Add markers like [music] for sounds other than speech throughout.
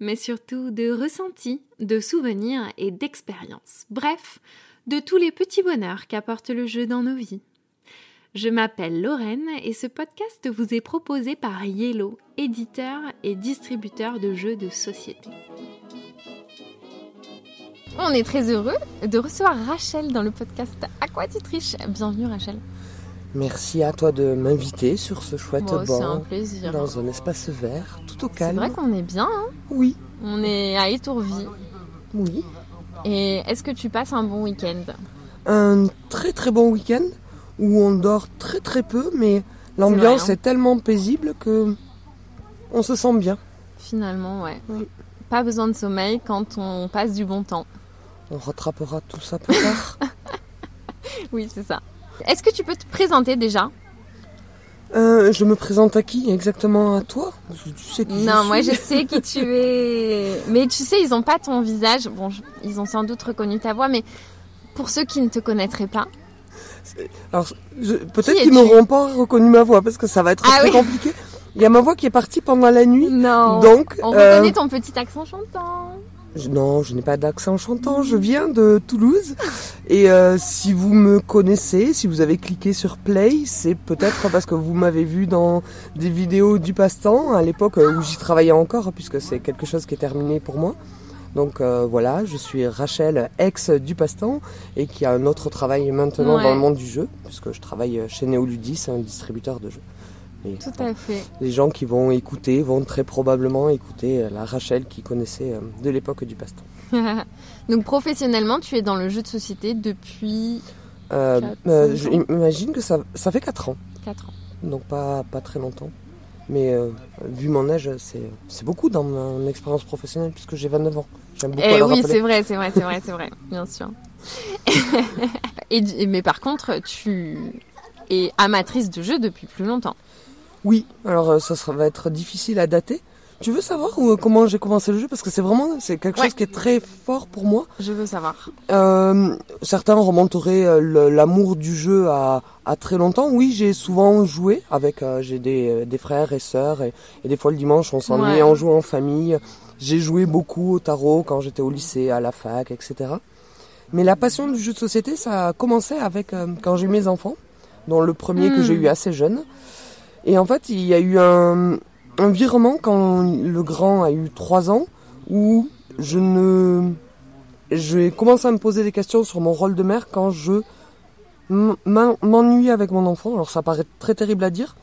mais surtout de ressentis, de souvenirs et d'expériences. Bref, de tous les petits bonheurs qu'apporte le jeu dans nos vies. Je m'appelle Lorraine et ce podcast vous est proposé par Yellow, éditeur et distributeur de jeux de société. On est très heureux de recevoir Rachel dans le podcast À quoi Bienvenue Rachel. Merci à toi de m'inviter sur ce chouette c'est un banc, plaisir. dans un espace vert, tout au C'est calme. vrai qu'on est bien, hein Oui, on est à Étourvie. oui. Et est-ce que tu passes un bon week-end Un très très bon week-end où on dort très très peu, mais l'ambiance hein. est tellement paisible que on se sent bien. Finalement, ouais. Oui. Pas besoin de sommeil quand on passe du bon temps. On rattrapera tout ça plus tard. [laughs] Oui, c'est ça. Est-ce que tu peux te présenter déjà Euh, je me présente à qui exactement à toi? Parce que Tu sais qui Non, je moi je sais qui tu [laughs] es. Mais tu sais, ils ont pas ton visage. Bon, je- ils ont sans doute reconnu ta voix, mais pour ceux qui ne te connaîtraient pas. Alors, je- peut-être qu'ils n'auront pas reconnu ma voix parce que ça va être Ah très oui. compliqué. Il y a ma voix qui est partie pendant la nuit. Non. Donc, On euh, reconnaît ton petit accent chantant. Je- Non, je n'ai pas d'accent chantant, je viens de Toulouse. Et euh, si vous me connaissez, si vous avez cliqué sur play, c'est peut-être parce que vous m'avez vu dans des vidéos du passe-temps, à l'époque euh, où j'y travaillais encore, puisque c'est quelque chose qui est terminé pour moi. Donc euh, voilà, je suis Rachel, ex du passe-temps, et qui a un autre travail maintenant Ouais. dans le monde du jeu, puisque je travaille chez Neoludis, un distributeur de jeux. Et Tout à fait. Les gens qui vont écouter vont très probablement écouter euh, la Rachel qui connaissait euh, de l'époque du passe-temps. [laughs] Donc professionnellement, tu es dans le jeu de société depuis Euh, euh. J'imagine que ça, ça fait 4 ans, 4 ans. donc pas, pas très longtemps. Mais euh, vu mon âge, c'est beaucoup dans mon expérience professionnelle puisque j'ai 29 ans. J'aime beaucoup Eh oui, c'est vrai, c'est vrai, c'est vrai, [laughs] c'est vrai, bien sûr. [laughs] et, mais par contre, tu es amatrice de jeux depuis plus longtemps. Oui, alors euh, ça sera, va être difficile à dater. Tu veux savoir où, comment j'ai commencé le jeu? Parce que c'est vraiment c'est quelque Ouais. chose qui est très fort pour moi. Je veux savoir. Euh, certains remonteraient euh, l'amour du jeu à, à très longtemps. Oui, j'ai souvent joué avec. euh, j'ai des, euh, des frères et sœurs et, et des fois le dimanche on s'ennuie Ouais. en jouant en famille. J'ai joué beaucoup au tarot quand j'étais au lycée, à la fac, etc. Mais la passion du jeu de société, ça a commencé avec euh, quand j'ai eu mes enfants, dont le premier que Hmm. j'ai eu assez jeune. Et en fait, il y a eu un, un virement quand le grand a eu 3 ans où je ne j'ai commencé à me poser des questions sur mon rôle de mère quand je m'ennuie avec mon enfant. Alors ça paraît très terrible à dire,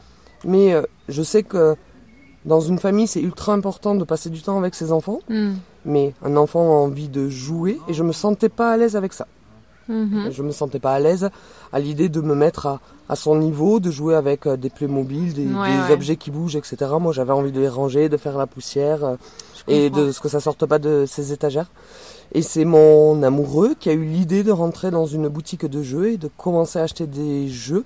mais euh, je sais que dans une famille c'est ultra important de passer du temps avec ses enfants. Hmm. Mais un enfant a envie de jouer et je me sentais pas à l'aise avec ça. Mhm. Je me sentais pas à l'aise à l'idée de me mettre à, à son niveau, de jouer avec euh, des Playmobil, des, Ouais, des ouais. objets qui bougent, etc. Moi j'avais envie de les ranger, de faire la poussière. euh, Je et comprends. de ce que ça sorte pas de ces étagères. Et c'est mon amoureux qui a eu l'idée de rentrer dans une boutique de jeux et de commencer à acheter des jeux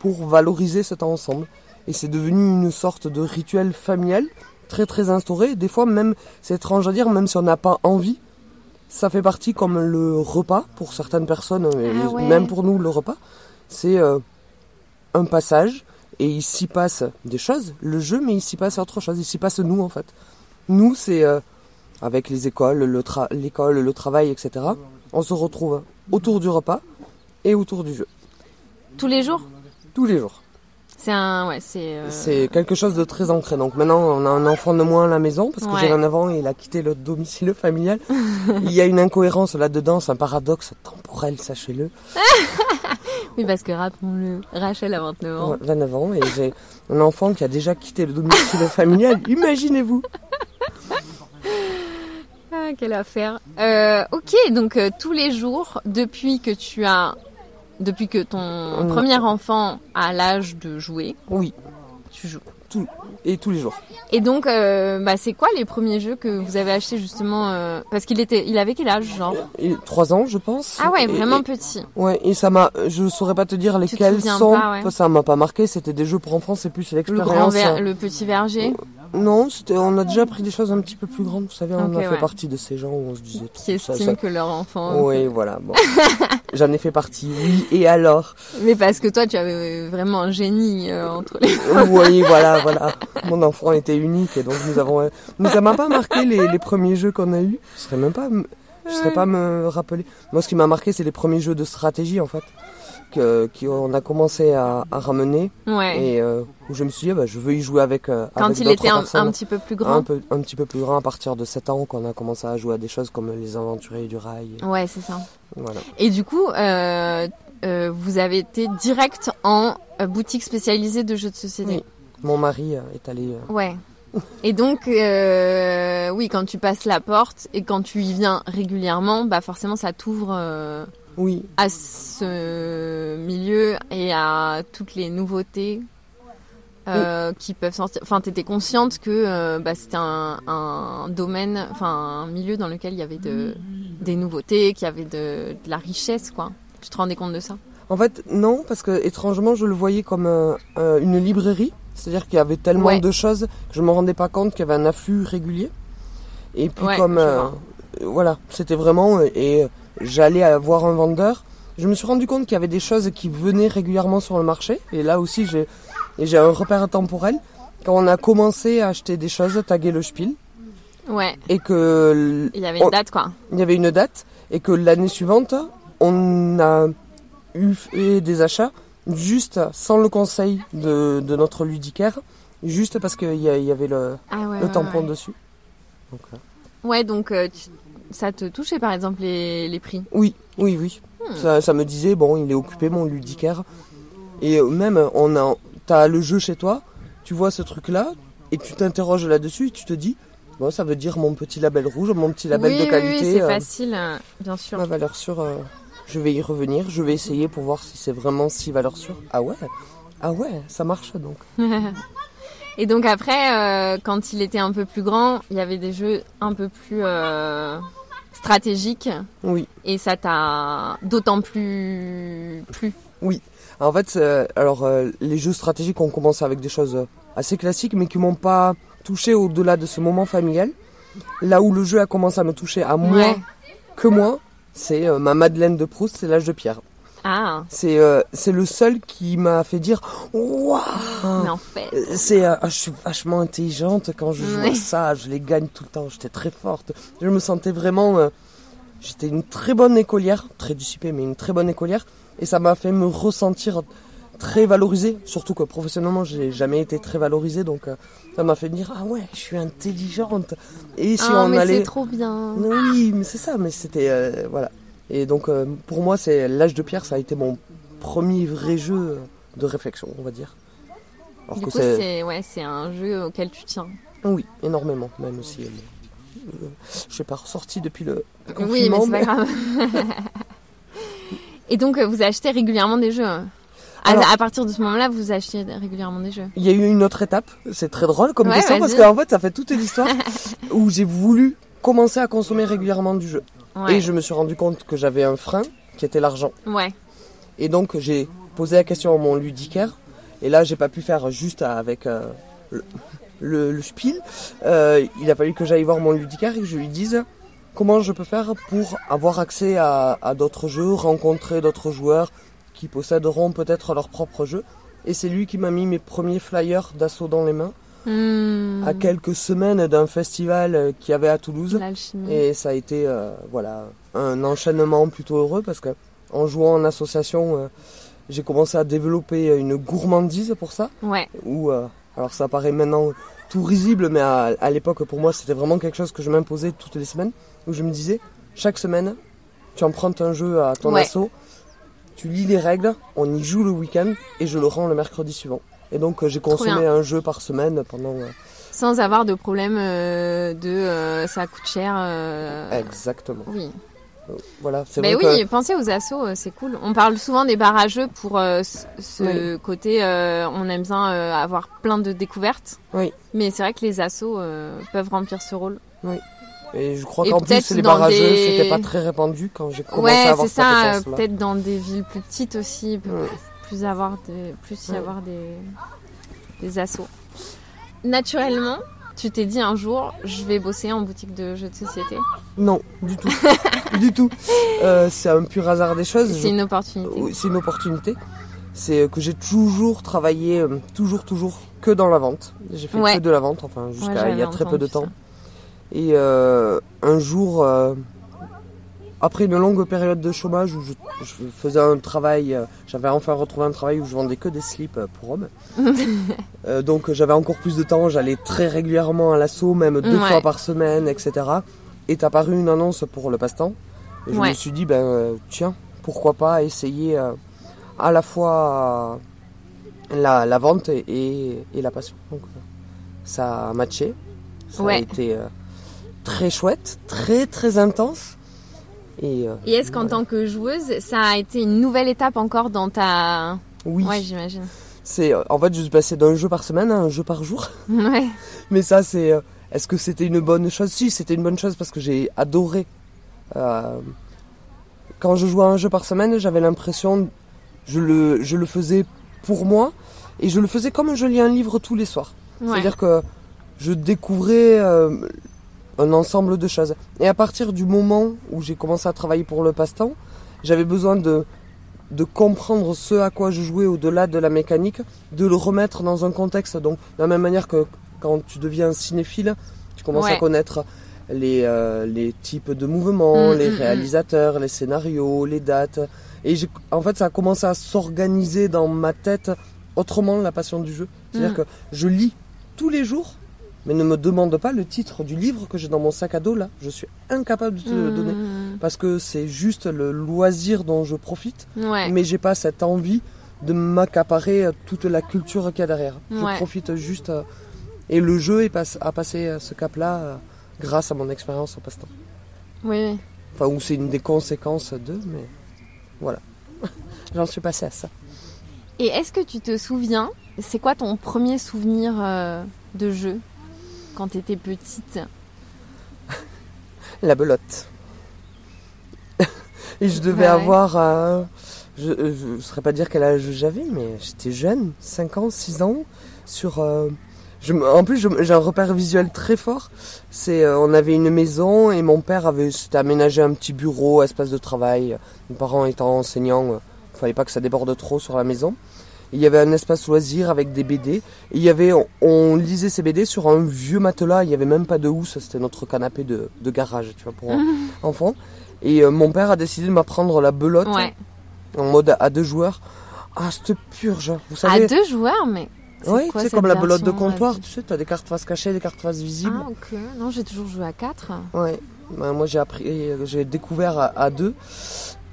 pour valoriser ce temps ensemble. Et c'est devenu une sorte de rituel familial très très instauré. Des fois même, c'est étrange à dire, même si on n'a pas envie, ça fait partie comme le repas pour certaines personnes, et Ah ouais. même pour nous le repas. C'est euh, un passage et il s'y passe des choses, le jeu, mais il s'y passe autre chose, il s'y passe nous en fait. Nous, c'est euh, avec les écoles, le tra- l'école, le travail, etc. On se retrouve autour du repas et autour du jeu, Tous les jours? Tous les jours. C'est un. Ouais, c'est. euh, C'est quelque chose de très ancré. Donc maintenant, on a un enfant de moins à la maison parce que Ouais. j'ai un avant et il a quitté le domicile familial. il y a une incohérence là-dedans, c'est un paradoxe temporel, sachez-le. [laughs] Oui, parce que rappelons-le, Rachel a 29 ans. Ouais, 29 ans et j'ai un enfant qui a déjà quitté le domicile [laughs] familial. Imaginez-vous. Ah, quelle affaire. Euh, ok, donc euh, tous les jours, depuis que tu as. Depuis que ton Mm. premier enfant a l'âge de jouer, Oui, tu joues. Tout, et tous les jours. Et donc, euh, bah, c'est quoi les premiers jeux que vous avez achetés justement euh, Parce qu'il était, il avait quel âge, genre? Trois ans, je pense. Ah ouais, Et- vraiment et- petit. Ouais, et ça m'a, je saurais pas te dire lesquels sont. pas, ouais. Ça m'a pas marqué. C'était des jeux pour enfants, c'est plus Le l'expérience. ver- le petit verger? Non, c'était, on a déjà pris des choses un petit peu plus grandes. Vous savez, on a fait ouais. partie de ces gens où on se disait. qui ça- estime ça- que leur enfant. Oui, [laughs] voilà. Bon. J'en ai fait partie. Oui. Et alors? Mais parce que toi, tu avais vraiment un génie euh, entre les. Oui, voilà, voilà. Mon enfant était unique et donc nous avons. Mais ça m'a pas marqué les, les premiers jeux qu'on a eus. Je serais même pas, je serais pas me rappeler. Moi, ce qui m'a marqué, c'est les premiers jeux de stratégie en fait, que qu'on a commencé à, à ramener Ouais. et euh, où je me suis dit, bah, je veux y jouer avec. euh, Quand avec il était un, un petit peu plus un grand. peu, un petit peu plus grand à partir de 7 ans qu'on a commencé à jouer à des choses comme les aventuriers du rail. Ouais, c'est ça. Voilà. Et du coup, euh, euh, vous avez été direct en boutique spécialisée de jeux de société. Oui. Mon mari euh, est allé. euh, Ouais. Et donc, euh, oui, quand tu passes la porte et quand tu y viens régulièrement, bah forcément, ça t'ouvre euh, Oui, à ce milieu et à toutes les nouveautés euh, qui peuvent sortir. Enfin, t'étais consciente que bah, c'était un, un domaine, enfin un milieu dans lequel il y avait de, des nouveautés, qu'il y avait de, de la richesse, quoi. Tu te rendais compte de ça? En fait, non, parce que étrangement, je le voyais comme une librairie. C'est-à-dire qu'il y avait tellement Ouais. de choses que je me rendais pas compte qu'il y avait un afflux régulier. Et puis Ouais, comme euh, voilà, c'était vraiment euh, et euh, j'allais voir un vendeur. Je me suis rendu compte qu'il y avait des choses qui venaient régulièrement sur le marché. Et là aussi, j'ai j'ai un repère temporel. Quand on a commencé à acheter des choses, taguer le spiel, Ouais, et que il y avait une date, quoi. il y avait une date et que l'année suivante, on a eu fait des achats juste sans le conseil de, de notre ludicaire, juste parce qu'il y, y avait le, Ah ouais, le ouais, tampon ouais. dessus. Donc, euh, Ouais, donc euh, tu- ça te touchait par exemple les, les prix? Oui, oui, oui. Hmm. Ça, ça me disait, bon, il est occupé, mon ludicaire. Et euh, même, on a, t'as le jeu chez toi, tu vois ce truc-là, et tu t'interroges là-dessus, et tu te dis, bon, ça veut dire mon petit label rouge, mon petit label oui, de oui, qualité. Oui, c'est euh, facile, euh, bien sûr. Ma valeur sûre, euh, je vais y revenir, je vais essayer pour voir si c'est vraiment si valeur sûre. Ah ouais Ah ouais, ça marche donc. [laughs] Et donc après, euh, quand il était un peu plus grand, il y avait des jeux un peu plus euh, stratégiques Oui. et ça t'a d'autant plus plu. En fait, euh, alors les jeux stratégiques ont commencé avec des choses assez classiques mais qui m'ont pas touché au-delà de ce moment familial. Là où le jeu a commencé à me toucher à moi, Ouais. que moi, c'est euh, ma Madeleine de Proust, c'est l'âge de pierre. Ah, C'est euh, c'est le seul qui m'a fait dire waouh mais en fait, Euh, C'est, euh, ah, je suis vachement intelligente quand je joue à ça, je les gagne tout le temps, j'étais très forte. Je me sentais vraiment, euh, j'étais une très bonne écolière, très dissipée, mais une très bonne écolière, et ça m'a fait me ressentir très valorisée, surtout que professionnellement j'ai jamais été très valorisée, donc euh, ça m'a fait me dire ah ouais, je suis intelligente. Et si ah, on mais allait, c'est trop bien. oui, mais c'est ça, mais c'était euh, voilà. Et donc euh, pour moi, c'est l'âge de pierre, ça a été mon premier vrai jeu de réflexion, on va dire. Alors Du que coup, c'est c'est ouais, c'est un jeu auquel tu tiens. oui, énormément, même si elle est- euh, je sais pas ressorti depuis le Oui, mais c'est pas grave. [laughs] et donc, vous achetez régulièrement des jeux. hein? Alors- à partir de ce moment-là, vous achetez régulièrement des jeux. Il y a eu une autre étape, c'est très drôle comme Ouais, question parce qu'en fait ça fait toute l'histoire [laughs] où j'ai voulu commencer à consommer régulièrement du jeu. Ouais. Et je me suis rendu compte que j'avais un frein qui était l'argent. Ouais. Et donc j'ai posé la question à mon ludicaire. Et là j'ai pas pu faire juste avec euh, le, le, le spiel. Euh, il a fallu que j'aille voir mon ludicaire et que je lui dise comment je peux faire pour avoir accès à, à d'autres jeux, rencontrer d'autres joueurs qui posséderont peut-être leur propre jeu. Et c'est lui qui m'a mis mes premiers flyers d'assaut dans les mains Hmm. à quelques semaines d'un festival euh, qu'il y avait à Toulouse. Et ça a été euh, voilà un enchaînement plutôt heureux parce que en jouant en association, euh, j'ai commencé à développer une gourmandise pour ça. Ouais. Où euh, alors ça paraît maintenant tout risible, mais à, à l'époque pour moi c'était vraiment quelque chose que je m'imposais toutes les semaines. Où je me disais chaque semaine, tu empruntes un jeu à ton Ouais. assaut, tu lis les règles, on y joue le week-end et je le rends le mercredi suivant. Et donc euh, j'ai consommé un jeu par semaine pendant euh, Sans avoir de problème euh, de euh, ça coûte cher. euh, exactement. Oui. voilà, c'est Ben oui, que pensez aux assos, c'est cool. On parle souvent des barrageux pour ce, côté, on aime bien avoir plein de découvertes. Oui. Mais c'est vrai que les assos peuvent remplir ce rôle. Et je crois qu'en plus les barrageux des- c'était pas très répandu quand j'ai commencé ouais, à avoir c'est cette ça. euh. Peut-être dans des villes plus petites aussi, il peut Ouais. plus avoir plus y Ouais. avoir des, des assos. Naturellement, tu t'es dit un jour, je vais bosser en boutique de jeux de société. Non, du tout, [laughs] du tout. Euh, c'est un pur hasard des choses. C'est une opportunité. C'est une opportunité. C'est que j'ai toujours travaillé, euh, toujours, toujours que dans la vente. J'ai fait Ouais. que de la vente, enfin jusqu'à il y a très peu de temps. Et euh, un jour, euh, après une longue période de chômage où je, je faisais un travail, euh, j'avais enfin retrouvé un travail où je vendais que des slips pour hommes. [laughs] Donc j'avais encore plus de temps, j'allais très régulièrement à l'assaut, même deux Ouais. fois par semaine, etc. Est apparue une annonce pour le passe-temps. Et je Ouais. me suis dit, ben tiens, pourquoi pas essayer à la fois la, la vente et, et, la passion. Donc ça a matché. Ça a été euh, très chouette, très très intense. Et euh, Et est-ce qu'en tant que joueuse, ça a été une nouvelle étape encore dans ta... oui, Ouais, j'imagine. c'est euh, en fait je suis passé d'un jeu par semaine à un jeu par jour. [laughs] Ouais. Mais ça, c'est. euh, Est-ce que c'était une bonne chose? Si, c'était une bonne chose parce que j'ai adoré. euh, quand je jouais à un jeu par semaine, j'avais l'impression. Je le, je le faisais pour moi et je le faisais comme je lis un livre tous les soirs. ouais. C'est-à-dire que je découvrais euh, un ensemble de choses. Et à partir du moment où j'ai commencé à travailler pour le passe-temps, j'avais besoin de, de comprendre ce à quoi je jouais au-delà de la mécanique, de le remettre dans un contexte. Donc, de la même manière que quand tu deviens cinéphile, tu commences Ouais. à connaître les, euh, les types de mouvements, Mm, les mm, mm. réalisateurs, les scénarios, les dates. Et en fait, ça a commencé à s'organiser dans ma tête autrement la passion du jeu. C'est-à-dire que je lis tous les jours, mais ne me demande pas le titre du livre que j'ai dans mon sac à dos là. Je suis incapable de te le donner Mmh. parce que c'est juste le loisir dont je profite, Ouais. mais j'ai pas cette envie de m'accaparer euh, toute la culture qu'il y a derrière. Je Ouais. profite juste euh, et le jeu est a passé euh, ce cap-là euh, grâce à mon expérience au passe-temps. Oui, oui. Enfin, où c'est une des conséquences de, mais voilà. [laughs] J'en suis passé à ça. Et est-ce que tu te souviens, c'est quoi ton premier souvenir euh, de jeu? Quand tu étais petite La belote. [laughs] Et je devais Ouais, avoir. euh, je ne saurais pas dire quel âge j'avais, mais j'étais jeune, 5 ans, 6 ans. Sur. euh, je, en plus, j'ai un repère visuel très fort. C'est, euh, on avait une maison et mon père avait s'était aménagé un petit bureau, espace de travail. Mes parents étant enseignants, euh, il fallait pas que ça déborde trop sur la maison. Il y avait un espace loisir avec des BD. Et il y avait, on, on lisait ces BD sur un vieux matelas. Il y avait même pas de housse. C'était notre canapé de, de garage, tu vois, pour [laughs] enfants. Et euh, mon père a décidé de m'apprendre la belote Ouais. en mode à deux joueurs. Ah, cette purge. Vous savez, À deux joueurs, mais. oui, tu sais, comme la belote de comptoir, euh, tu sais, tu as des cartes face cachées, des cartes face visibles. Ah, ok. Non, j'ai toujours joué à quatre. Ouais. Ben, moi, j'ai appris, j'ai découvert à, à deux.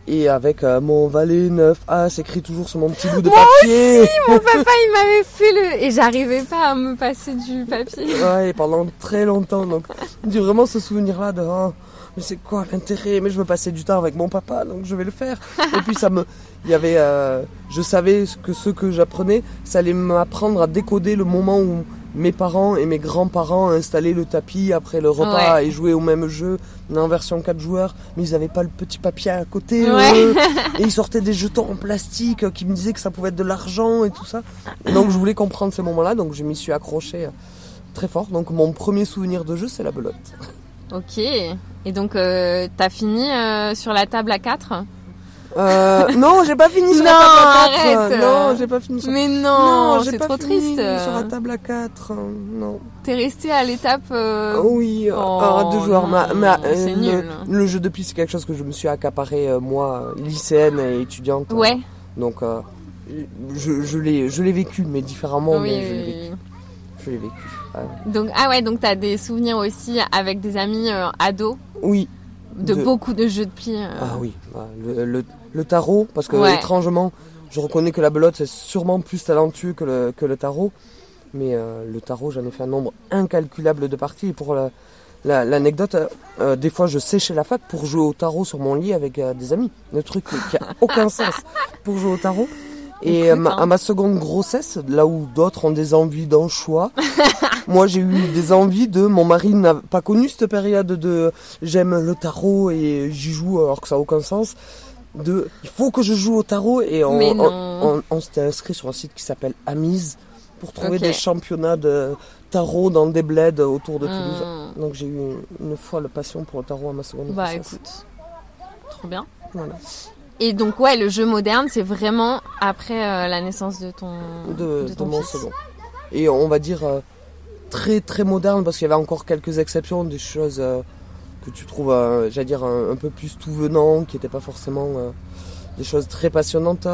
Et avec euh, mon valet 9 A, s'écrit toujours sur mon petit bout de Moi papier. Mon [laughs] papa, il m'avait fait le. Et j'arrivais pas à me passer du papier. Ouais, et pendant très longtemps. Donc, j'ai vraiment ce souvenir-là de. oh, mais c'est quoi l'intérêt? Mais je veux passer du temps avec mon papa, donc je vais le faire. et puis, ça me. Il y avait. euh, je savais que ce que j'apprenais, ça allait m'apprendre à décoder le moment où mes parents et mes grands-parents installaient le tapis après le repas Ouais. et jouaient au même jeu, mais en version 4 joueurs, mais ils n'avaient pas le petit papier à côté. Ouais. eux. [laughs] et ils sortaient des jetons en plastique euh, qui me disaient que ça pouvait être de l'argent et tout ça. Et donc je voulais comprendre ces moments-là, donc je m'y suis accroché euh, très fort. Donc mon premier souvenir de jeu, c'est la belote. Ok. Et donc, euh, t'as fini euh, sur la table à 4 Euh, non, j'ai pas fini sur Non, la table à 4. arrête. Non, j'ai pas fini sur Mais non, j'ai c'est trop fini triste. sur la table à 4. Non. T'es resté à l'étape. euh, Ah oui, euh, Oh, à deux joueurs. non, c'est euh, nul. Le, le jeu de piste, c'est quelque chose que je me suis accaparé, moi, lycéenne et étudiante. Ouais. Donc, euh, je, je l'ai je l'ai vécu, mais différemment. oui, mais je l'ai vécu. Je l'ai vécu. ouais. Donc, ah ouais, donc t'as des souvenirs aussi avec des amis ados Oui. de, De- beaucoup de jeux de pli. Ah oui. le- le tarot, parce que Ouais. étrangement, je reconnais que la belote c'est sûrement plus talentueux que le, que le tarot. Mais euh, le tarot, j'en ai fait un nombre incalculable de parties. Et pour la, la- l'anecdote, euh, euh, des fois je séchais la fac pour jouer au tarot sur mon lit avec euh, des amis. Le truc qui a aucun [laughs] sens pour jouer au tarot. Et ma- hein. à ma seconde grossesse, là où d'autres ont des envies d'anchois, [laughs] moi j'ai eu des envies de... Mon mari n'a pas connu cette période de j'aime le tarot et j'y joue alors que ça n'a aucun sens. De il faut que je joue au tarot et on, on, non. on- on s'était inscrit sur un site qui s'appelle Amise pour trouver des championnats de tarot dans des bleds autour de Toulouse. Hmm. Donc j'ai eu une, une folle passion pour le tarot à ma seconde Bah écoute, trop bien. Voilà. Et donc ouais, le jeu moderne, c'est vraiment après euh, la naissance de ton De, de ton mon fils. second. Et on va dire euh, très très moderne parce qu'il y avait encore quelques exceptions, des choses euh, que tu trouves, euh, j'allais dire, un, un peu plus tout venant, qui n'étaient pas forcément euh, des choses très passionnantes.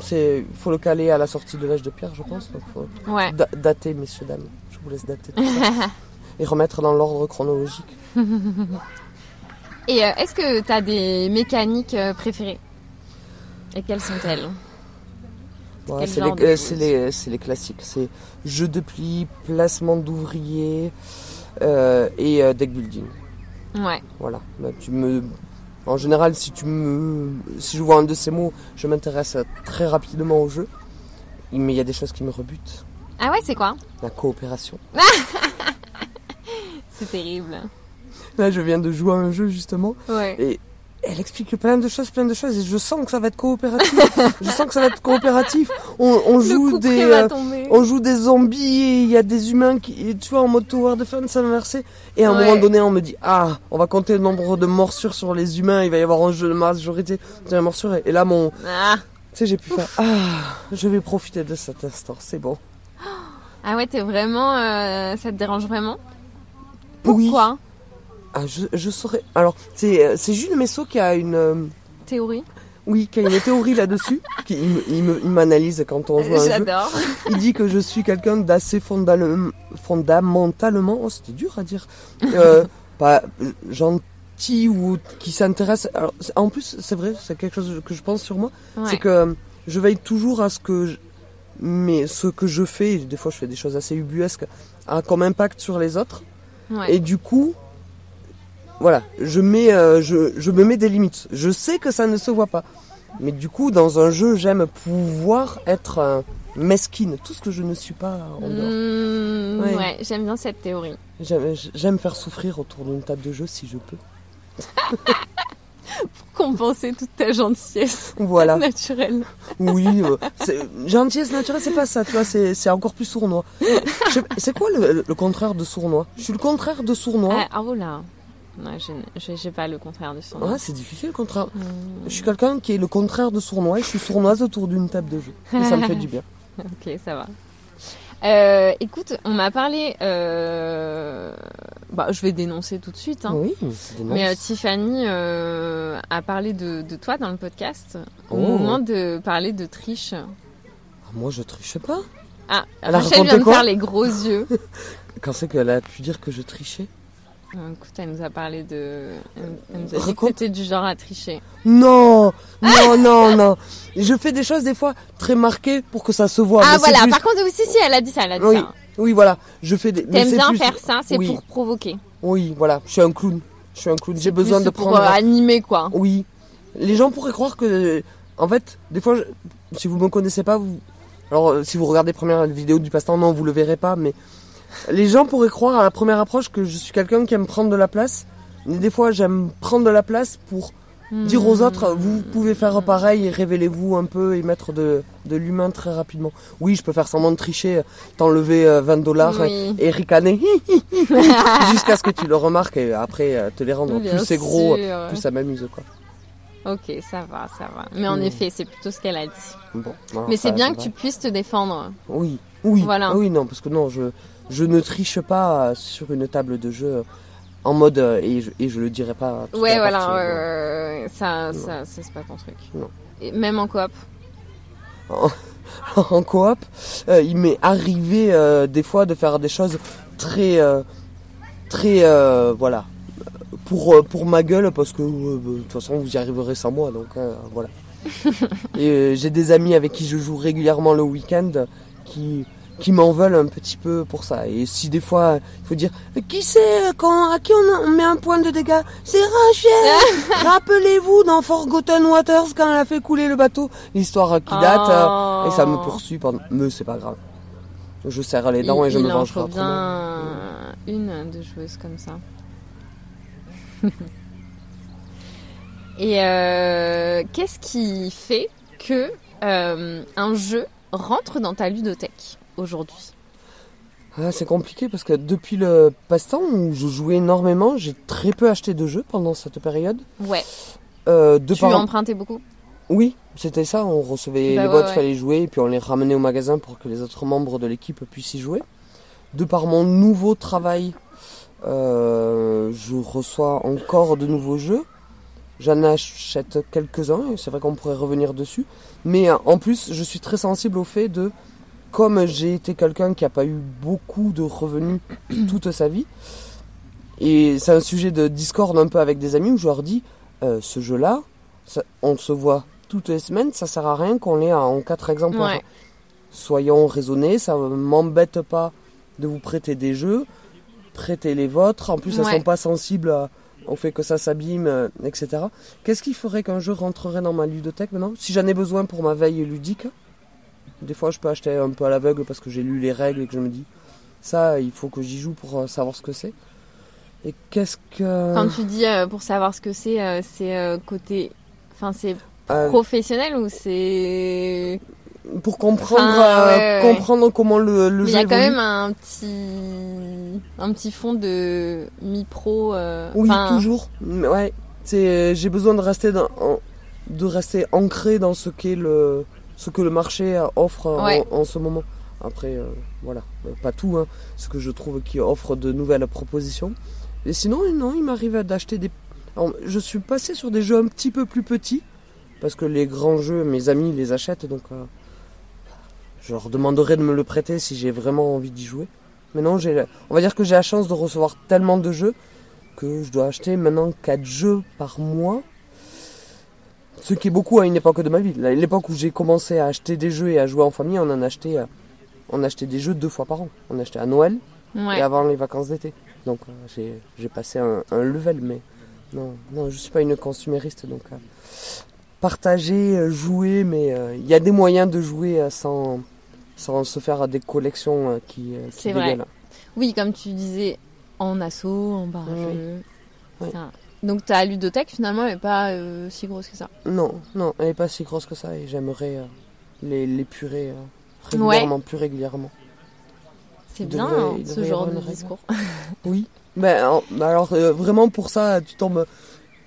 C'est, faut le caler à la sortie de l'âge de pierre, je pense. Donc faut Ouais. da- dater, messieurs dames. Je vous laisse dater. tout ça. [laughs] et remettre dans l'ordre chronologique. [laughs] Et euh, est-ce que tu as des mécaniques préférées? Et quelles sont-elles? Ouais, c'est les, euh, classiques. C'est jeu de pli, placement d'ouvriers euh, et euh, deck building. Ouais. Voilà. Bah, tu me, en général, si tu me, si je vois un de ces mots, je m'intéresse très rapidement au jeu. Mais il y a des choses qui me rebutent. Ah ouais, c'est quoi? La coopération. [laughs] C'est terrible. Là, je viens de jouer à un jeu justement Ouais. et elle explique plein de choses, plein de choses et je sens que ça va être coopératif. [laughs] je sens que ça va être coopératif. On, joue des, euh, on joue des zombies et il y a des humains qui, tu vois, en mode tower defense inversé. Et à un Ouais. moment donné, on me dit, ah, on va compter le nombre de morsures sur les humains, il va y avoir un jeu de majorité de la morsure. Et là, mon, tu Ah. sais, j'ai pu faire, ah, je vais profiter de cet instant, c'est bon. ah ouais, t'es vraiment... euh, ça te dérange vraiment? Oui. Ah, je, je saurais. Alors, c'est, euh, c'est Jules Messot qui a une, euh, Théorie oui, qui a une théorie là-dessus. [laughs] Qui, il, me- il me- il m'analyse quand on joue un jeu. Il dit que je suis quelqu'un d'assez fondamentalement, oh, c'était dur à dire, euh, [laughs] pas gentil ou qui s'intéresse. En plus, c'est vrai, c'est quelque chose que je pense sur moi, Ouais. c'est que euh, je veille toujours à ce que, je- mais ce que je fais, des fois je fais des choses assez ubuesques, a comme impact sur les autres. Ouais. Et du coup, voilà, je mets, euh, je, je me mets des limites. Je sais que ça ne se voit pas. Mais du coup, dans un jeu, j'aime pouvoir être euh, mesquine, tout ce que je ne suis pas en dehors. Mmh, Ouais. ouais, j'aime bien cette théorie. J'aime, faire souffrir autour d'une table de jeu si je peux. [laughs] Compenser toute ta gentillesse Voilà. naturelle. Oui, euh, [laughs] gentillesse naturelle, c'est pas ça, tu vois, c'est, encore plus sournois. C'est quoi le, le contraire de sournois? Je suis le contraire de sournois. Ah, ah, oh Ouais, je n'ai- pas le contraire de son. Ouais, c'est difficile le contraire. Mmh. Je suis quelqu'un qui est le contraire de sournois et je suis sournoise autour d'une table de jeu. Et ça me fait du bien. [laughs] Ok, ça va. Euh, écoute, on m'a parlé. euh, Bah, je vais dénoncer tout de suite. hein. Oui, Mais euh. Tiffany euh, a parlé de, de toi dans le podcast au Oh. moment de parler de triche. Ah, Moi, je triche pas. Ah, Elle a Rachel vient de faire les gros yeux. [laughs] Quand c'est qu'elle a pu dire que je trichais? Écoute, elle nous a parlé de. Elle, nous a dit que t'étais du genre à tricher. Non, non, non, non. Je fais des choses des fois très marquées pour que ça se voit. ah mais voilà, plus- par contre, oui, si, si, elle a dit ça, elle a dit Oui, ça. oui, voilà. Je fais des. T'aimes bien plus- faire ça, c'est oui. pour provoquer. Oui, voilà. Je suis un clown. Je suis un clown. J'ai besoin de pour prendre. euh, animer, quoi. Oui. Les gens pourraient croire que, en fait, des fois, je- si vous me connaissez pas, vous, alors euh, si vous regardez les premières vidéos du passe-temps, non, vous le verrez pas, mais les gens pourraient croire à la première approche que je suis quelqu'un qui aime prendre de la place. Mais des fois, j'aime prendre de la place pour dire aux autres, vous pouvez faire pareil et révélez-vous un peu et mettre de, de l'humain très rapidement. Oui, je peux faire semblant de tricher, t'enlever euh, 20 dollars Oui. et ricaner [laughs] jusqu'à ce que tu le remarques et après euh, te les rendre. Bien plus c'est gros, plus ça m'amuse quoi. Ok, ça va, ça va. Mais en Mm. effet, c'est plutôt ce qu'elle a dit. Bon, Mais c'est bien que va. tu puisses te défendre. Oui, oui, Voilà. oui, non, parce que non, je, je ne triche pas sur une table de jeu en mode euh, et je, et je le dirai pas. tout Ouais, à voilà, ça, ça, ça c'est pas ton truc. Non. Et même en coop. non. [laughs] en coop, euh, il m'est arrivé euh, des fois de faire des choses très, euh, très, euh, voilà, pour euh, pour ma gueule parce que euh, de toute façon vous y arriverez sans moi, donc euh, voilà. [laughs] et euh, j'ai des amis avec qui je joue régulièrement le week-end qui qui m'en veulent un petit peu pour ça. Et si des fois, il faut dire, qui c'est euh, quand, à qui on, on met un point de dégâts? C'est Rachel [laughs] Rappelez-vous dans Forgotten Waters quand elle a fait couler le bateau, l'histoire qui date, euh, et ça me Oh. poursuit pendant... Mais c'est pas grave. Je serre les dents il, et je il me en venge pas bien une de joueuse comme ça. [laughs] Et euh, qu'est-ce qui fait que euh, un jeu rentre dans ta ludothèque? Aujourd'hui Ah, c'est compliqué parce que depuis le passe-temps où je jouais énormément, j'ai très peu acheté de jeux pendant cette période. Ouais. Euh, de Tu par- empruntais beaucoup Oui, c'était ça. On recevait Bah les ouais, boîtes, ouais. fallait jouer, et puis on les ramenait au magasin pour que les autres membres de l'équipe puissent y jouer. De par mon nouveau travail, euh, je reçois encore de nouveaux jeux. J'en achète quelques-uns, et c'est vrai qu'on pourrait revenir dessus. Mais euh, en plus, je suis très sensible au fait de, comme j'ai été quelqu'un qui n'a pas eu beaucoup de revenus [clears throat] toute sa vie, et c'est un sujet de discorde un peu avec des amis où je leur dis, euh, ce jeu-là, on se voit toutes les semaines, ça sert à rien qu'on l'ait en quatre exemplaires. Ouais. Soyons raisonnés, ça m'embête pas de vous prêter des jeux, prêtez les vôtres. En plus, elles Ouais. sont pas sensibles à- au fait que ça s'abîme, euh, etc. Qu'est-ce qui ferait qu'un jeu rentrerait dans ma ludothèque maintenant? Si j'en ai besoin pour ma veille ludique, des fois je peux acheter un peu à l'aveugle parce que j'ai lu les règles et que je me dis ça, il faut que j'y joue pour euh, savoir ce que c'est. Et qu'est-ce que. Quand tu dis euh, pour savoir ce que c'est, euh, c'est euh, côté. Enfin, c'est professionnel ou c'est. pour comprendre, Enfin, ouais, ouais. comprendre comment le, le Mais il jeu y a quand même un petit. Un petit fond de mi-pro. Oui, toujours. Ouais, j'ai besoin de rester dans, de rester ancré dans ce qu'est le ce que le marché euh, offre en- Ouais. en, ce moment. Après, euh, voilà, Euh, pas tout, hein, ce que je trouve qui offre de nouvelles propositions. Et sinon, non, il m'arrive d'acheter des. Alors, je suis passé sur des jeux un petit peu plus petits parce que les grands jeux, mes amis les achètent, donc euh, je leur demanderai de me le prêter si j'ai vraiment envie d'y jouer. Mais non, on va dire que j'ai la chance de recevoir tellement de jeux que je dois acheter maintenant 4 jeux par mois. Ce qui est beaucoup à une époque de ma vie. L'époque où j'ai commencé à acheter des jeux et à jouer en famille, on en achetait, euh, on achetait des jeux deux fois par an. On achetait à Noël ouais. et avant les vacances d'été. Donc euh, j'ai, passé un, un level, mais non, non, je suis pas une consumériste. Donc euh, partager, jouer, mais euh, il y a des moyens de jouer sans, sans se faire des collections qui, qui C'est vrai. Oui, comme tu disais, en assaut, en barrageux. Ouais. ça. Donc ta ludothèque finalement elle est pas euh, si grosse que ça. Non, non, elle est pas si grosse que ça et j'aimerais euh, les l'épurer euh, régulièrement, plus régulièrement. C'est bien hein, ce genre de discours. [laughs] Oui. Ben, en- ben alors euh, vraiment pour ça, tu tombes.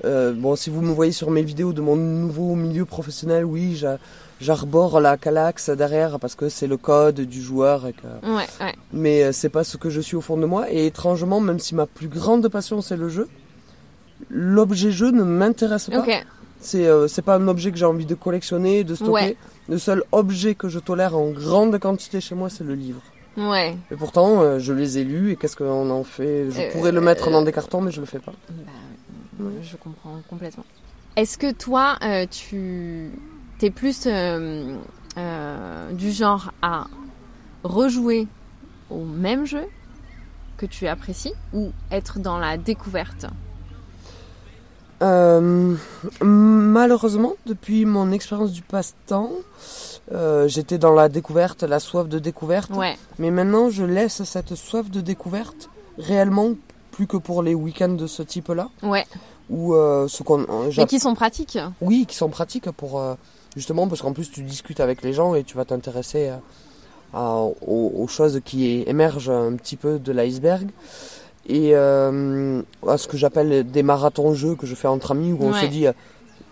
bon, si vous me voyez sur mes vidéos de mon nouveau milieu professionnel, oui, j'a- j'arbore la Calax derrière parce que c'est le code du joueur. Et que... Ouais, ouais. Mais c'est pas ce que je suis au fond de moi. Et étrangement, même si ma plus grande passion c'est le jeu, l'objet jeu ne m'intéresse pas. Ok. C'est euh, c'est pas un objet que j'ai envie de collectionner, de stocker. Ouais. Le seul objet que je tolère en grande quantité chez moi, c'est le livre. Ouais. Et pourtant, euh, je les ai lus et qu'est-ce qu'on en fait? Je Euh, pourrais le mettre dans des cartons, mais je le fais pas. Bah, Je comprends complètement. Est-ce que toi, tu es plus du genre à rejouer au même jeu que tu apprécies ou être dans la découverte? Euh, malheureusement, depuis mon expérience du passe-temps, euh, j'étais dans la découverte, la soif de découverte. Ouais. Mais maintenant, je laisse cette soif de découverte réellement plus que pour les week-ends de ce type-là, Ouais. où euh, ce qu'on, euh, Mais qui sont pratiques. oui, qui sont pratiques pour justement parce qu'en plus tu discutes avec les gens et tu vas t'intéresser aux choses qui émergent un petit peu de l'iceberg et euh, à ce que j'appelle des marathons jeux que je fais entre amis où on Ouais. se dit euh,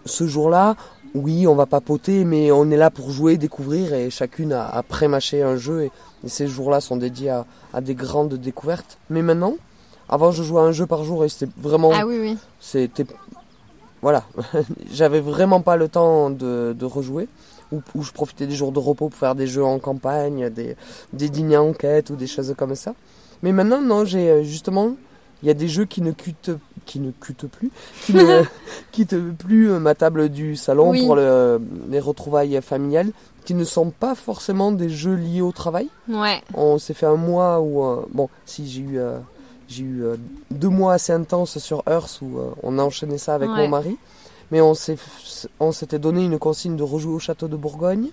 ce jour-là oui on va papoter mais on est là pour jouer découvrir et chacune a, a pré-mâché un jeu et, et ces jours-là sont dédiés à, à des grandes découvertes mais maintenant avant je jouais à un jeu par jour et c'était vraiment Ah oui, oui. c'était voilà [laughs] j'avais vraiment pas le temps de, de rejouer où, où je profitais des jours de repos pour faire des jeux en campagne des, des dîners enquête ou des choses comme ça mais maintenant non j'ai euh, justement Il y a des jeux qui ne cutent, qui ne cutent plus, qui [laughs] ne quittent plus euh, ma table du salon Oui. pour le- les retrouvailles familiales, qui ne sont pas forcément des jeux liés au travail. Ouais. On s'est fait un mois où, euh, bon, si j'ai eu, euh, j'ai eu euh, deux mois assez intenses sur Earth où euh, on a enchaîné ça avec Ouais. mon mari. Mais on s'est, on s'était donné une consigne de rejouer au château de Bourgogne.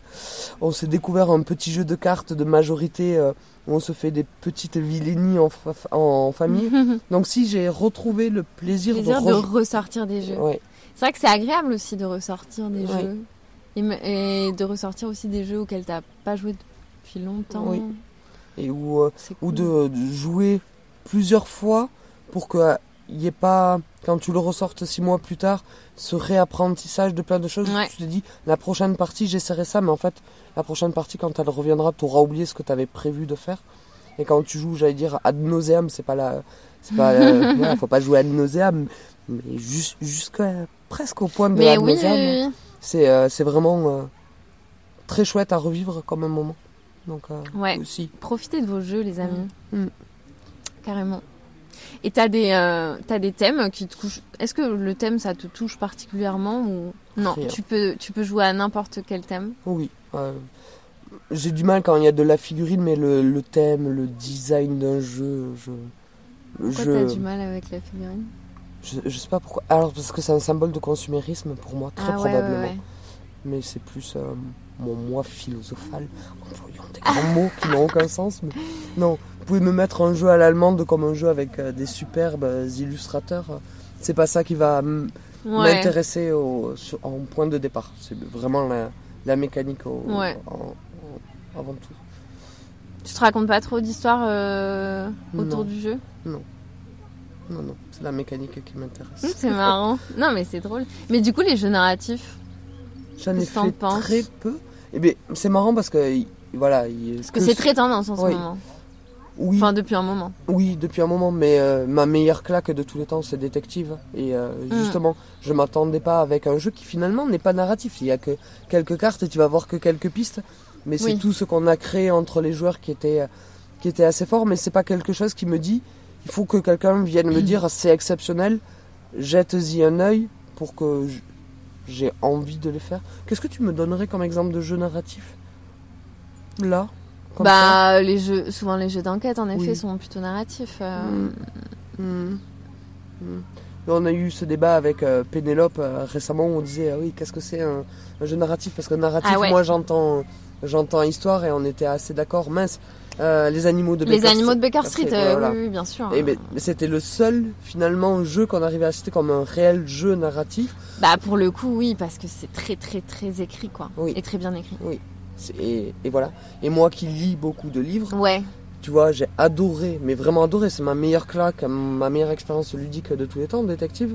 On s'est découvert un petit jeu de cartes de majorité euh, on se fait des petites vilainies en, fa- en famille. [laughs] Donc si j'ai retrouvé le plaisir, Plaisir de, ressortir des jeux. Ouais. C'est vrai que c'est agréable aussi de ressortir des Ouais. jeux. Et, de ressortir aussi des jeux auxquels t'as pas joué depuis longtemps. Oui. et euh, ou cool. de, de jouer plusieurs fois pour qu'il n'y ait pas, quand tu le ressortes six mois plus tard, ce réapprentissage de plein de choses. Ouais. Tu te dis, la prochaine partie, j'essaierai ça, mais en fait, la prochaine partie, quand elle reviendra, tu auras oublié ce que tu avais prévu de faire. Et quand tu joues, j'allais dire, ad nauseam, c'est pas la. C'est pas. [laughs] voilà, faut pas jouer ad nauseam, mais juste, jusqu'à presque au point de Mais ad oui, nauseam. oui. C'est euh, c'est vraiment euh, très chouette à revivre comme un moment. Donc, euh, Ouais. aussi. Profitez de vos jeux, les amis. Mm. Carrément. Et t'as des, euh, t'as des thèmes qui te touchent. Est-ce que le thème, ça te touche particulièrement ou non? Rien. Tu peux, tu peux jouer à n'importe quel thème? Oui. Euh, J'ai du mal quand il y a de la figurine, mais le, le thème, le design d'un jeu, je, le Pourquoi jeu, t'as du mal avec la figurine? Je, je sais pas pourquoi. Alors parce que c'est un symbole de consumérisme pour moi, très Ah probablement. ouais, ouais. Mais c'est plus euh, mon moi philosophal, employant des grands [laughs] mots qui n'ont aucun sens. Mais non, vous pouvez me mettre un jeu à l'allemande comme un jeu avec euh, des superbes euh, illustrateurs. C'est pas ça qui va m'intéresser en point de départ. C'est vraiment la, la mécanique au- Ouais. en- en- avant tout. Tu te racontes pas trop d'histoires euh, autour Non. du jeu? Non, non, c'est la mécanique qui m'intéresse. Hum, C'est marrant. [laughs] non, mais c'est drôle. Mais du coup, les jeux narratifs. J'en ai que fait penses? très peu. Et bien, c'est marrant parce que il- voilà, il- Parce que c'est très tendance en ce moment. Oui, Enfin, depuis un moment. oui, depuis un moment. Mais euh, ma meilleure claque de tous les temps, c'est Détective. Et euh, Mm. justement, je m'attendais pas avec un jeu qui finalement n'est pas narratif. Il y a que quelques cartes et tu vas voir que quelques pistes. Mais c'est tout ce qu'on a créé entre les joueurs qui était qui était assez fort. Mais c'est pas quelque chose qui me dit. Il faut que quelqu'un vienne me [clears throat] dire c'est exceptionnel. Jette-y un œil pour que j'ai envie de le faire. Qu'est-ce que tu me donnerais comme exemple de jeu narratif? Là? Comme ça bah, les jeux, souvent les jeux d'enquête, en effet, Oui. sont plutôt narratifs. euh. Mm. Mm. Mm. On a eu ce débat avec euh, Pénélope euh, récemment où on disait ah oui qu'est-ce que c'est un, un jeu narratif? Parce que narratif Ah ouais. moi j'entends j'entends histoire et on était assez d'accord mince euh, les animaux de Les Baker animaux de. Baker Street, voilà. oui, oui, bien sûr. Et ben, c'était le seul finalement jeu qu'on arrivait à citer comme un réel jeu narratif Bah, pour le coup, oui, parce que c'est très, très, très écrit, quoi. Oui. Et très bien écrit. Et, et voilà et moi qui lis beaucoup de livres Ouais. tu vois j'ai adoré mais vraiment adoré c'est ma meilleure claque ma meilleure expérience ludique de tous les temps détective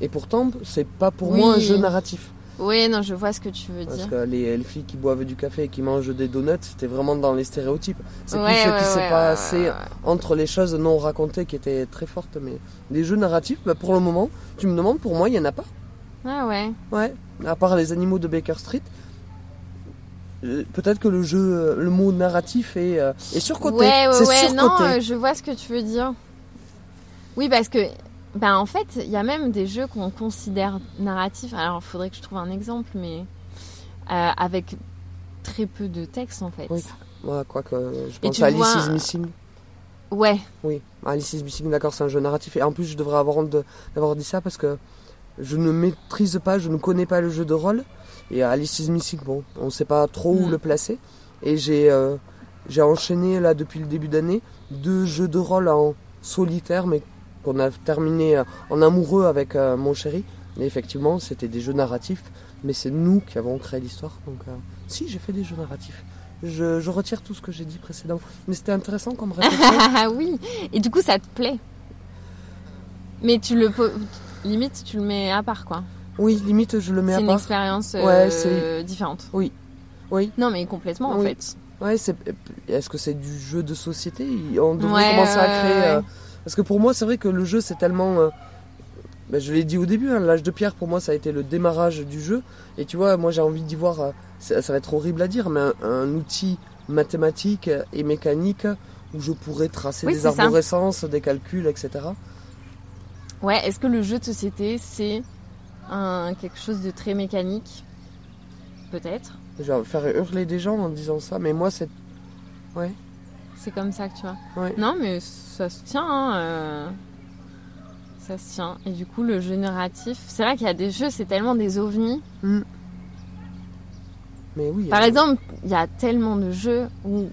et pourtant c'est pas pour Oui. moi un jeu narratif Oui, non, je vois ce que tu veux Parce dire. que les, les filles qui boivent du café et qui mangent des donuts, c'était vraiment dans les stéréotypes. C'est Ouais, plus ce ouais, qui s'est ouais, passé entre les choses non racontées qui étaient très fortes. Mais des jeux narratifs, bah, pour le moment, tu me demandes, pour moi, il n'y en a pas. Ah ouais. Ouais. À part les animaux de Baker Street. Euh, Peut-être que le jeu, euh, le mot narratif est, euh, est surcoté. Ouais, ouais, ouais, non, surcoté. je vois ce que tu veux dire. Oui, parce que, ben, en fait, il y a même des jeux qu'on considère narratifs. Alors, il faudrait que je trouve un exemple, mais euh, avec très peu de texte, en fait. Oui. Ouais, quoi que je pense à Alice vois- is Missing. Ouais, Oui, Alice is Missing, d'accord, c'est un jeu narratif. Et en plus, je devrais avoir honte d'avoir dit ça parce que je ne maîtrise pas, je ne connais pas le jeu de rôle. Et Alice is Missing, bon, on ne sait pas trop où Mm. le placer. Et j'ai euh, j'ai enchaîné, là, depuis le début d'année, deux jeux de rôle en solitaire, mais qu'on a terminé euh, en amoureux avec euh, mon chéri. Et effectivement, c'était des jeux narratifs, mais c'est nous qui avons créé l'histoire. Donc, euh, si, j'ai fait des jeux narratifs. Je, je retire tout ce que j'ai dit précédemment. Mais c'était intéressant comme réflexion. [laughs] ah oui. Et du coup, ça te plaît? Mais tu le limite, tu le mets à part, quoi. Oui, limite, je le mets C'est à une part. expérience euh, Ouais, c'est- différente. Oui. Non, mais complètement, en Oui. fait. Ouais, c'est. Est-ce que c'est du jeu de société? On devrait Ouais, commencer à créer. euh, Parce que pour moi, c'est vrai que le jeu, c'est tellement. euh, ben, je l'ai dit au début, hein, l'âge de pierre, pour moi, ça a été le démarrage du jeu. Et tu vois, moi, j'ai envie d'y voir. euh, ça, ça va être horrible à dire, mais un, un outil mathématique et mécanique où je pourrais tracer Oui, des c'est ça. arborescences, des calculs, etc. Ouais, est-ce que le jeu de société, c'est un, quelque chose de très mécanique Peut-être. Je vais faire hurler des gens en disant ça, mais moi, c'est. Ouais. C'est comme ça que tu vois. Ouais. Non, mais ça se tient. hein, euh, Ça se tient. Et du coup, le jeu narratif, c'est vrai qu'il y a des jeux, c'est tellement des ovnis. Mais oui. Par euh, exemple, il y a tellement de jeux où.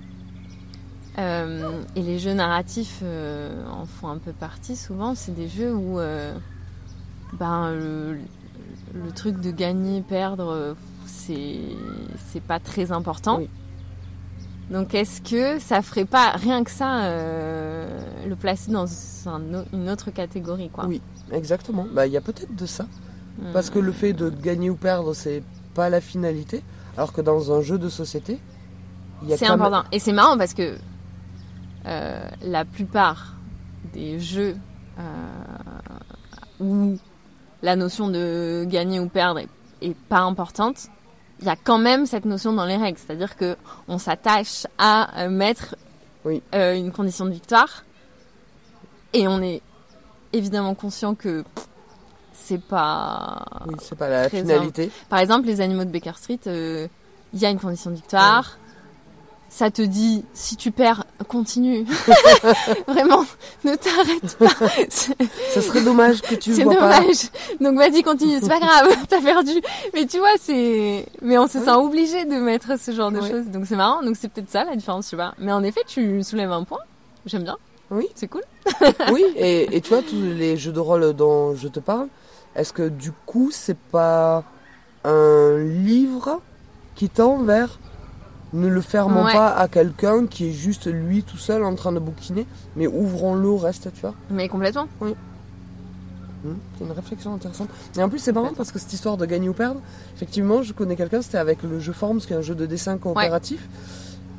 euh, et les jeux narratifs euh, en font un peu partie souvent. C'est des jeux où ben, le, le truc de gagner, perdre, c'est c'est pas très important. Oui. Donc est-ce que ça ferait pas rien que ça euh, le placer dans un une autre catégorie quoi? Oui. Exactement. Bah, il y a peut-être de ça. Hmm. Parce que le fait de gagner ou perdre, c'est pas la finalité. Alors que dans un jeu de société, il y a C'est même- important. Et c'est marrant parce que euh, la plupart des jeux euh, où la notion de gagner ou perdre est, est pas importante, il y a quand même cette notion dans les règles. C'est-à-dire que on s'attache à euh, mettre Oui. euh, une condition de victoire et on est évidemment conscient que c'est pas Oui, c'est pas la finalité. par exemple, les animaux de Baker Street, euh, il y a une condition de victoire. Ça te dit, si tu perds, continue. [laughs] Vraiment, ne t'arrête pas. [laughs] Ça serait dommage que tu c'est vois pas. dommage. Donc vas-y, continue. C'est pas grave, [laughs] t'as perdu. Mais tu vois, c'est. Mais on se sent obligé de mettre ce genre de choses. Donc c'est marrant. Donc c'est peut-être ça la différence, sais pas. Mais en effet, tu soulèves un point. J'aime bien. Oui. C'est cool. Oui, et, et tu vois, tous les jeux de rôle dont je te parle, est-ce que du coup, c'est pas un livre qui tend vers ne le fermons Ouais. pas à quelqu'un qui est juste lui tout seul en train de bouquiner, mais ouvrons-le au reste, tu vois Mais complètement. Hmm, C'est une réflexion intéressante. Et en plus, c'est marrant parce que cette histoire de gagner ou perdre, effectivement, je connais quelqu'un, c'était avec le jeu Forms, qui est un jeu de dessin coopératif.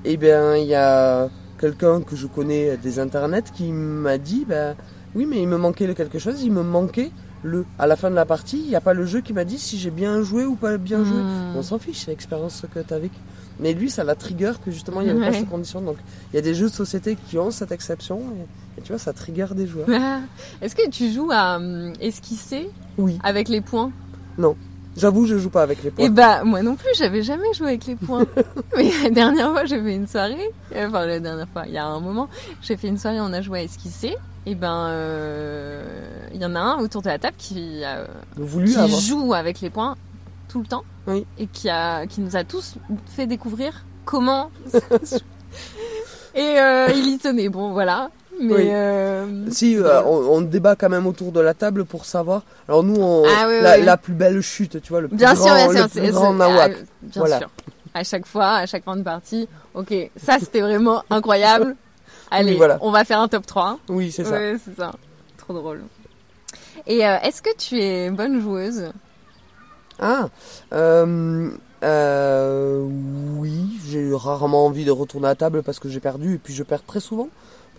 Et bien, il y a quelqu'un que je connais des internets qui m'a dit, ben oui, mais il me manquait le quelque chose, il me manquait le. À la fin de la partie, il n'y a pas le jeu qui m'a dit si j'ai bien joué ou pas bien joué. Hmm. On s'en fiche, c'est l'expérience que tu as vécue. Mais lui, ça l'a trigger que justement, il n'y avait pas Ouais. ces conditions. Donc, il y a des jeux de société qui ont cette exception. Et, et tu vois, ça trigger des joueurs. Est-ce que tu joues à hum, esquisser Oui. avec les points? J'avoue, je joue pas avec les points. Et bah moi non plus, j'avais jamais joué avec les points. [laughs] Mais la dernière fois, j'ai fait une soirée, euh, enfin la dernière fois, il y a un moment, j'ai fait une soirée, on a joué à esquisser. Et ben, euh, il y en a un autour de la table qui, euh, qui joue avec les points tout le temps Oui. et qui a, qui nous a tous fait découvrir comment. [laughs] et euh, il y tenait. Bon, voilà. Mais Oui. euh, Si, euh, on, on débat quand même autour de la table pour savoir. Alors nous, on, Ah oui, la, plus belle chute, tu vois, le plus Bien grand, sûr, bien le sûr, plus grand nawak. ah, bien Voilà. sûr. À chaque fois, à chaque fin de partie, ok, ça c'était vraiment incroyable. [laughs] Allez, voilà. on va faire un top 3. Oui, c'est ça. Ouais, c'est ça. Trop drôle. Et euh, est-ce que tu es bonne joueuse? Ah, euh, euh, oui, j'ai rarement envie de retourner à table parce que j'ai perdu et puis je perds très souvent.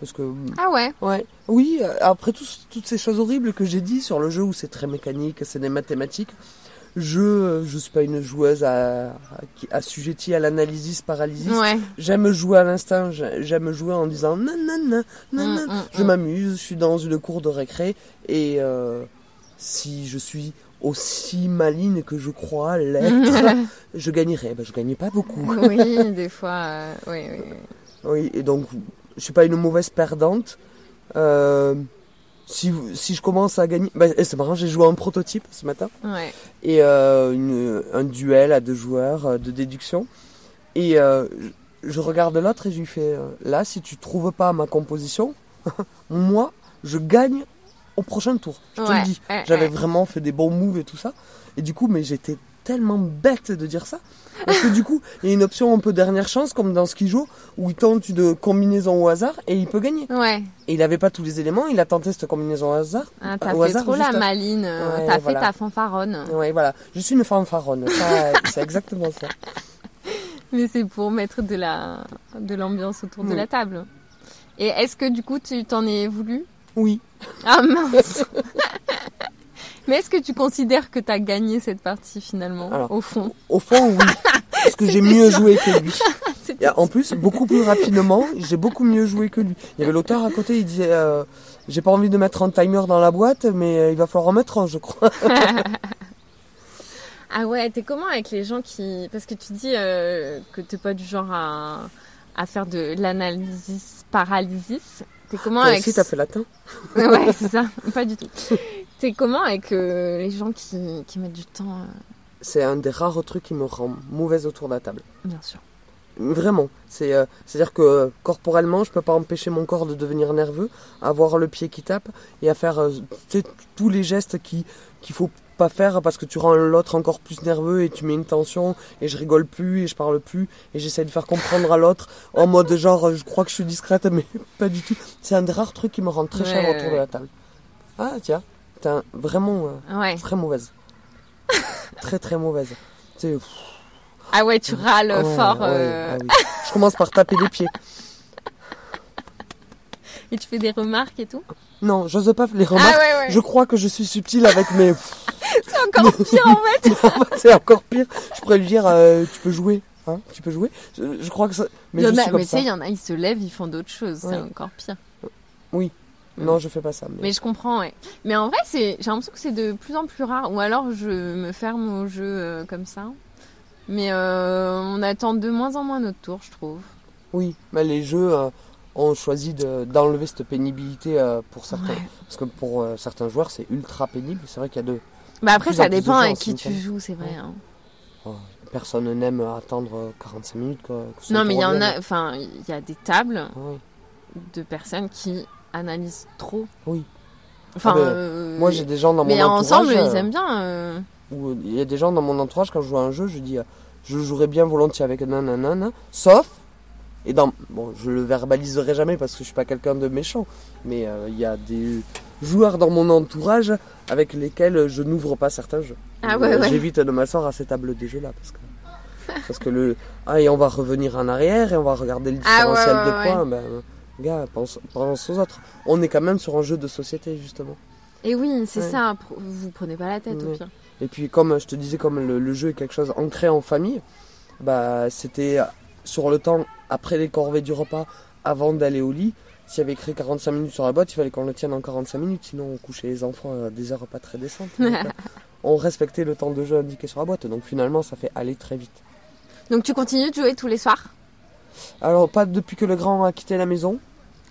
Parce que, Ah ouais ouais, oui, euh, après tout- toutes ces choses horribles que j'ai dit sur le jeu où c'est très mécanique, c'est des mathématiques, je, je suis pas une joueuse à, à- assujettie à l'analysis paralysis. Ouais. J'aime jouer à l'instinct, j'ai- j'aime jouer en disant nan nan nan nan Mm, nan. mm, Je mm. m'amuse, je suis dans une cour de récré et euh, si je suis aussi maligne que je crois l'être, [laughs] je gagnerai. Ben, je gagnais pas beaucoup. oui, [laughs] des fois, euh, oui, oui, oui. Oui, et donc je suis pas une mauvaise perdante. Euh, si, si je commence à gagner, ben, et c'est marrant, j'ai joué un prototype ce matin Ouais. et euh, une- un duel à deux joueurs de déduction. Et je regarde l'autre et je lui fais là, si tu trouves pas ma composition, [laughs] moi, je gagne au prochain tour. Je te le dis. J'avais vraiment fait des bons moves et tout ça. Et du coup, mais j'étais tellement bête de dire ça. Parce que du coup, [laughs] il y a une option un peu dernière chance, comme dans Ski Joe, où il tente une combinaison au hasard et il peut gagner. Ouais. Et il n'avait pas tous les éléments, il a tenté cette combinaison au hasard. Ah, t'as fait hasard, trop la à- maline. euh, Ouais, t'as voilà. fait ta fanfaronne. Ouais, voilà. Je suis une fanfaronne. [laughs] C'est exactement ça. Mais c'est pour mettre de la de l'ambiance autour de la table. Et est-ce que du coup tu t'en es voulu Oui. Ah mince [laughs] Mais est-ce que tu considères que t'as gagné cette partie finalement Alors, au fond? Au fond, oui. Parce que [laughs] j'ai mieux sûr. joué que lui. [laughs] En plus, beaucoup plus rapidement, j'ai beaucoup mieux joué que lui. Il y avait l'auteur à côté, il disait, euh, j'ai pas envie de mettre un timer dans la boîte, mais euh, il va falloir en mettre un, je crois. Ah ouais, t'es comment avec les gens qui... Parce que tu dis euh, que t'es pas du genre à, à faire de l'analysis paralysis. T'es comment Toi avec... aussi, t'as fait latin [laughs] Ouais, c'est ça. [laughs] Pas du tout. T'es comment avec euh, les gens qui, qui mettent du temps euh, C'est un des rares trucs qui me rend mauvaise autour de la table. Bien sûr. Vraiment. C'est, euh, c'est-à-dire que corporellement, je peux pas empêcher mon corps de devenir nerveux, avoir le pied qui tape et à faire tous les gestes qui, qu'il faut pas faire parce que tu rends l'autre encore plus nerveux et tu mets une tension et je rigole plus et je parle plus et j'essaie de faire comprendre à l'autre en mode genre je crois que je suis discrète mais [laughs] pas du tout. C'est un des rares trucs qui me rend très cher Ouais, autour ouais. de la table. Ah tiens, t'es un- vraiment euh, Ouais. très mauvaise. très très mauvaise. Ah ouais, tu râles fort ouais, euh, ah oui. Je commence par taper des pieds. [laughs] et tu fais des remarques et tout? Non, j'ose pas les remarques. Ah ouais, ouais. Je crois que je suis subtil avec mes. [laughs] C'est encore [laughs] pire en fait. c'est encore pire. Je pourrais lui dire, euh, tu peux jouer, hein Tu peux jouer. Je, je crois que ça. Mais Il y je en a- suis comme mais tu sais, il y en a, ils se lèvent, ils font d'autres choses. C'est encore pire. Non, je fais pas ça. Mais... Mais je comprends, ouais. Mais en vrai, c'est, j'ai l'impression que c'est de plus en plus rare. Ou alors, je me ferme au jeu euh, comme ça. Mais euh, on attend de moins en moins notre tour, je trouve. Oui, mais les jeux euh, ont choisi de- d'enlever cette pénibilité euh, pour certains. Ouais. Parce que pour euh, certains joueurs, c'est ultra pénible. C'est vrai qu'il y a deux. Bah après, ça dépend en qui tu joues, c'est vrai. hein. Personne n'aime attendre euh, 45 minutes. Quoi, que son Non, mais il y en a, enfin, il y a des tables oui. de personnes qui analysent trop. Oui. Enfin, Ah ben, euh, Moi, j'ai des gens dans mon mais entourage. ensemble, euh, ils aiment bien. euh, où il y a des gens dans mon entourage, quand je joue à un jeu, je dis euh, je jouerais bien volontiers avec nanana, sauf, et dans, bon, je le verbaliserai jamais parce que je suis pas quelqu'un de méchant, mais euh, il y a des joueurs dans mon entourage avec lesquels je n'ouvre pas certains jeux. Ah Euh, ouais, ouais. J'évite de m'asseoir à ces tables de jeux là parce que, parce que le, ah, et on va revenir en arrière et on va regarder le Ah ouais, différentiel de points, ben, gars, pense, pense aux autres. On est quand même sur un jeu de société justement. Et oui, c'est ça. Vous prenez pas la tête au pire. Et puis comme je te disais, comme le, le jeu est quelque chose ancré en famille, bah c'était sur le temps après les corvées du repas, avant d'aller au lit. S'il y avait écrit 45 minutes sur la boîte, il fallait qu'on le tienne en 45 minutes, sinon on couchait les enfants à des heures pas très décentes. Euh, [laughs] on respectait le temps de jeu indiqué sur la boîte, donc finalement ça fait aller très vite. Donc tu continues de jouer tous les soirs? Alors pas depuis que le grand a quitté la maison.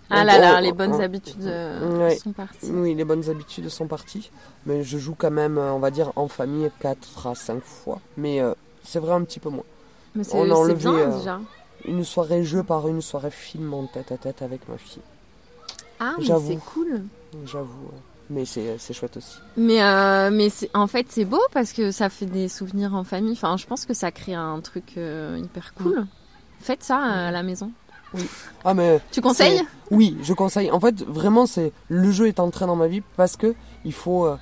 Ah Donc, là là, les bonnes on- habitudes euh, Ouais. sont parties. Oui, les bonnes habitudes sont parties, mais je joue quand même, euh, on va dire, en famille 4 à 5 fois. Mais euh, c'est vrai un petit peu moins. Mais c'est On a enlevé, bien euh, déjà. une soirée jeu par une soirée film en tête à tête avec ma fille. Ah, mais j'avoue. c'est cool. J'avoue. euh, Mais c'est c'est chouette aussi. Mais, euh, mais c'est- en fait, c'est beau parce que ça fait des souvenirs en famille. Enfin, je pense que ça crée un truc euh, hyper cool. Faites ça à la maison. Ah mais Tu conseilles Oui, je conseille. En fait, vraiment, c'est le jeu est entré dans ma vie parce que il faut. euh,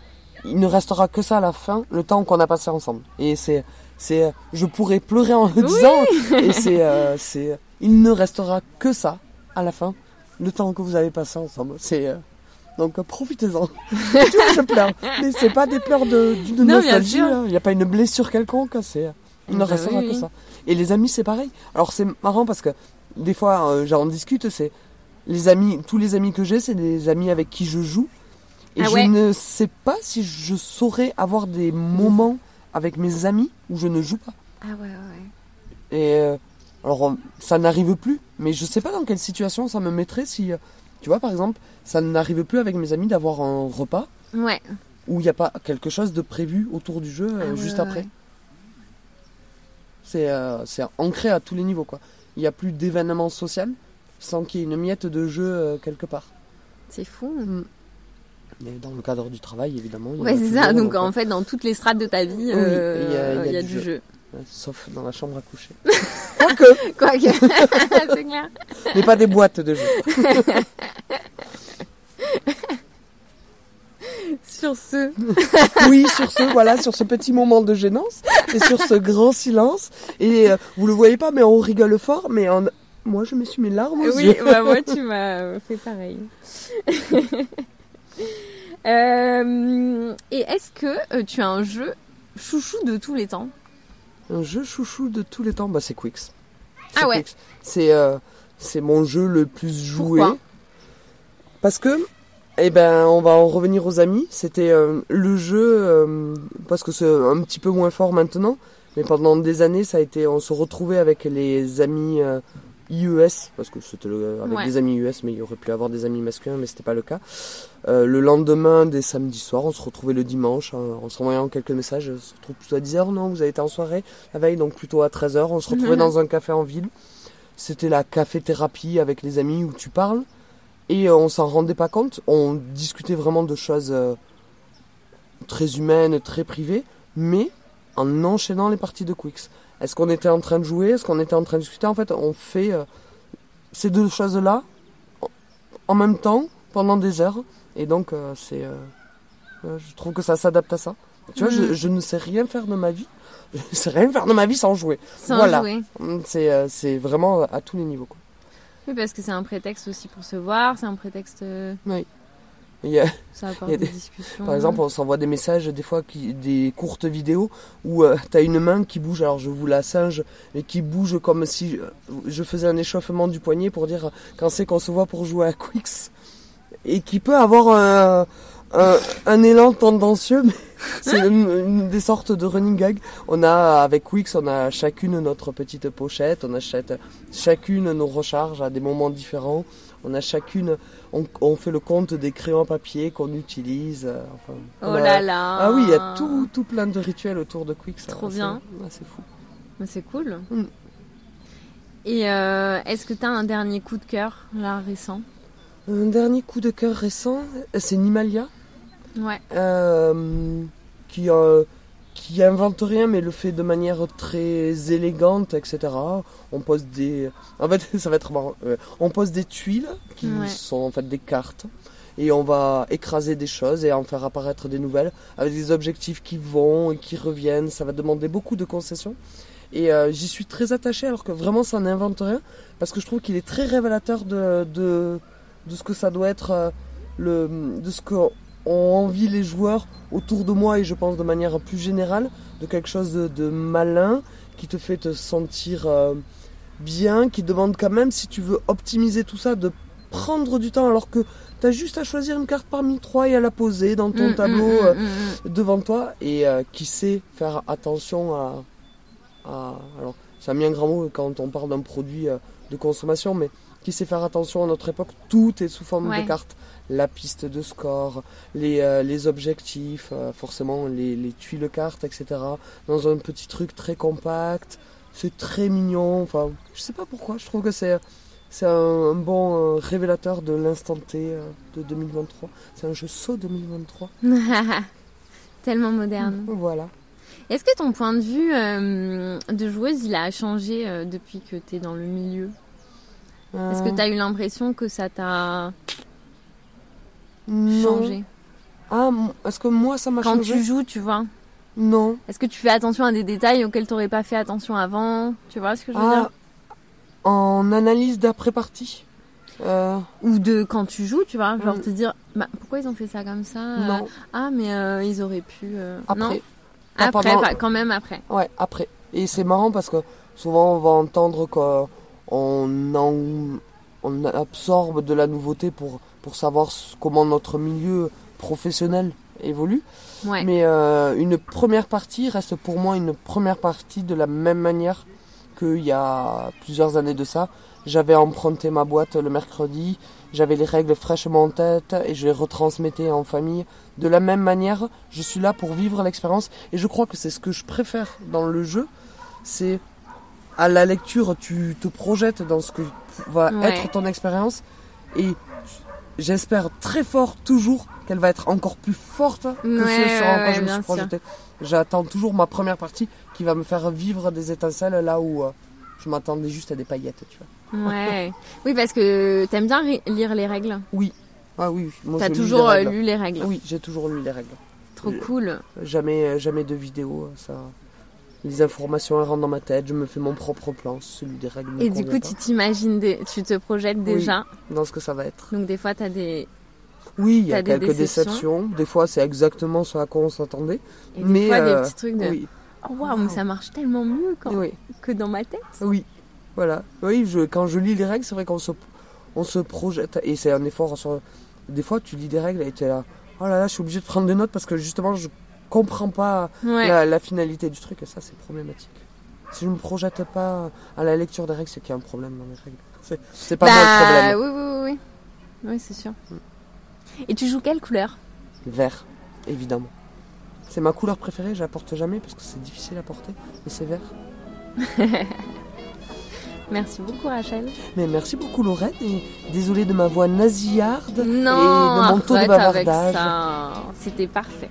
il ne restera que ça à la fin, le temps qu'on a passé ensemble. Et c'est c'est. euh, Je pourrais pleurer en le disant. Et c'est euh, [laughs] c'est. Il ne restera que ça à la fin, le temps que vous avez passé ensemble. C'est euh, donc euh, profitez-en. [laughs] tu vois, je pleure, mais c'est pas des pleurs de d'une nostalgie. hein. Il n'y a pas une blessure quelconque. C'est. euh, Il ne Bah restera oui, que oui. ça. Et les amis, c'est pareil. Alors c'est marrant parce que des fois, euh, j'en discute. C'est les amis, tous les amis que j'ai, c'est des amis avec qui je joue. Et Ah je ne sais pas si je saurais avoir des moments avec mes amis où je ne joue pas. Ah ouais, ouais. Et euh, alors, euh, ça n'arrive plus, mais je sais pas dans quelle situation ça me mettrait si, euh, tu vois, par exemple, ça n'arrive plus avec mes amis d'avoir un repas Ouais. où il n'y a pas quelque chose de prévu autour du jeu euh, Ah ouais, juste ouais, après. ouais. C'est euh, ancré à tous les niveaux, quoi. Il n'y a plus d'événement social sans qu'il y ait une miette de jeu quelque part. C'est fou. Et dans le cadre du travail, évidemment. Ouais, c'est ça. Donc en fait, dans toutes les strates de ta vie, Oui, euh, il y a- il y a du jeu. sauf dans la chambre à coucher. [laughs] Quoique, Quoique, [laughs] c'est clair. mais pas des boîtes de jeux. [laughs] Sur ce, Oui, sur ce, voilà, sur ce petit moment de gênance et sur ce grand silence. Et euh, vous le voyez pas, mais on rigole fort, mais on- moi je me suis mis larmes aux oui, yeux. bah moi tu m'as fait pareil. Euh, et est-ce que euh, tu as un jeu chouchou de tous les temps Un jeu chouchou de tous les temps, bah c'est Quicks. Ah C'est ouais. C'est euh, c'est mon jeu le plus joué. Pourquoi Parce que Eh ben, on va en revenir aux amis. C'était euh, le jeu, parce que c'est un petit peu moins fort maintenant, mais pendant des années, ça a été, on se retrouvait avec les amis IES, parce que c'était avec Ouais. des amis US, mais il y aurait pu avoir des amis masculins, mais c'était pas le cas. Euh, le lendemain des samedis soirs, on se retrouvait le dimanche, hein, en s'envoyant quelques messages. On se retrouve plutôt à 10h, non Vous avez été en soirée la veille, donc plutôt à 13h. On se [laughs] retrouvait dans un café en ville. C'était la café-thérapie avec les amis où tu parles. Et euh, on s'en rendait pas compte. On discutait vraiment de choses euh, très humaines, très privées, mais en enchaînant les parties de Quicks. Est-ce qu'on était en train de jouer? Est-ce qu'on était en train de discuter? En fait, on fait euh, ces deux choses-là en- même temps pendant des heures. Et donc, euh, c'est, euh, je trouve que ça s'adapte à ça. Tu vois, je, je ne sais rien faire de ma vie. [laughs] Je ne sais rien faire de ma vie sans jouer. Sans Voilà. jouer. C'est, euh, c'est vraiment à tous les niveaux. Quoi. Oui, parce que c'est un prétexte aussi pour se voir, c'est un prétexte. euh, Il y a- Ça apporte Il y a des, des- discussions. Par exemple, on s'envoie des messages, des fois, qui, des courtes vidéos où tu t'as une main qui bouge, alors je vous la singe, mais qui bouge comme si je, je faisais un échauffement du poignet pour dire quand c'est qu'on se voit pour jouer à Quicks. Et qui peut avoir un, un, un élan tendancieux, mais [laughs] c'est une, une des sortes de running gag. On a, avec Quicks, on a chacune notre petite pochette, on achète chacune nos recharges à des moments différents. On a chacune, on, on fait le compte des crayons à papier qu'on utilise. euh, enfin, Oh a- là là. Ah oui, il y a tout, tout plein de rituels autour de Quicks. Trop hein, bien. C'est fou. C'est cool. Mm. Et euh, est-ce que tu as un dernier coup de cœur, là, récent? Un dernier coup de cœur récent, c'est Nimalia. Ouais. euh, qui, euh, qui invente rien mais le fait de manière très élégante, etc. On pose des... En fait, [laughs] ça va être marrant. Euh, on pose des tuiles qui Ouais. sont en fait des cartes et on va écraser des choses et en faire apparaître des nouvelles avec des objectifs qui vont et qui reviennent. Ça va demander beaucoup de concessions. Et euh, j'y suis très attaché alors que vraiment ça n'invente rien parce que je trouve qu'il est très révélateur de, de, de ce que ça doit être, euh, le, de ce qu'ont envie les joueurs autour de moi et je pense de manière plus générale de quelque chose de, de malin qui te fait te sentir euh, bien, qui demande quand même si tu veux optimiser tout ça de prendre du temps alors que tu as juste à choisir une carte parmi trois et à la poser dans ton Mm, tableau mm, euh, mm, mm, devant toi. Et euh, qui sait faire attention à, à- alors c'est un bien grand mot quand on parle d'un produit euh, de consommation mais qui sait faire attention à notre époque tout est sous forme Ouais. de cartes la piste de score les, euh, les objectifs euh, forcément les, les tuiles cartes etc dans un petit truc très compact. C'est très mignon enfin je sais pas pourquoi je trouve que c'est c'est un, un bon euh, révélateur de l'instant T de 2023 c'est un jeu saut 2023 mm. [laughs] Tellement moderne. voilà. Est-ce que ton point de vue euh, de joueuse, il a changé euh, depuis que tu es dans le milieu? Est-ce que tu as eu l'impression que ça t'a non. changé Ah, est-ce que moi ça m'a Quand changé tu joues, tu vois Non. Est-ce que tu fais attention à des détails auxquels tu n'aurais pas fait attention avant? Tu vois ce que je veux Ah, dire en analyse d'après-partie euh, Ou de quand tu joues, tu vois Genre Mm. te dire, bah, pourquoi ils ont fait ça comme ça? Non, Ah, mais euh, ils auraient pu. euh, Non, après. Pas après, pendant- quand même après. Ouais, après. Et c'est marrant parce que souvent on va entendre qu'on en- on absorbe de la nouveauté pour, pour savoir comment notre milieu professionnel évolue. Ouais. Mais euh, une première partie reste pour moi une première partie de la même manière qu'il y a plusieurs années de ça. J'avais emprunté ma boîte le mercredi, j'avais les règles fraîchement en tête et je les retransmettais en famille. De la même manière, je suis là pour vivre l'expérience et je crois que c'est ce que je préfère dans le jeu. C'est à la lecture, tu te projettes dans ce que va Ouais. être ton expérience et j'espère très fort toujours qu'elle va être encore plus forte que Ouais, ce sur quoi ouais, je me suis sûr. projeté. J'attends toujours ma première partie qui va me faire vivre des étincelles là où euh, je m'attendais juste à des paillettes, tu vois. Ouais. [laughs] oui, parce que t'aimes bien lire les règles. Ah oui, T'as toujours les euh, règles. lu les règles. Oui, j'ai toujours lu les règles. Trop cool. Jamais, jamais de vidéo, ça. Les informations elles rentrent dans ma tête, je me fais mon propre plan, celui des règles. Et du coup, pas, tu t'imagines, des- tu te projettes déjà. dans ce que ça va être. Donc des fois, t'as des. Oui, il y a des quelques déceptions. déceptions. Des fois, c'est exactement ce à quoi on s'attendait. Et Mais, des fois, euh, des petits trucs de. Oui, Oh waouh, mais ça marche tellement mieux quand... oui, que dans ma tête. oui. Voilà. Oui, je, quand je lis les règles, c'est vrai qu'on se, on se projette. Et c'est un effort sur des fois, tu lis des règles et tu es là. Oh là là, je suis obligé de prendre des notes parce que justement, je comprends pas Ouais. la, la finalité du truc et ça, c'est problématique. Si je me projette pas à la lecture des règles, c'est qu'il y a un problème dans les règles. C'est, c'est pas moi le problème. oui, oui, oui, oui. C'est sûr. Et tu joues quelle couleur? Vert, évidemment. C'est ma couleur préférée, je la porte jamais parce que c'est difficile à porter, mais c'est vert. [laughs] Merci beaucoup, Rachel. Mais merci beaucoup Lorraine et désolé de ma voix nasillarde Non, et de mon taux de avec bavardage. ça. C'était parfait.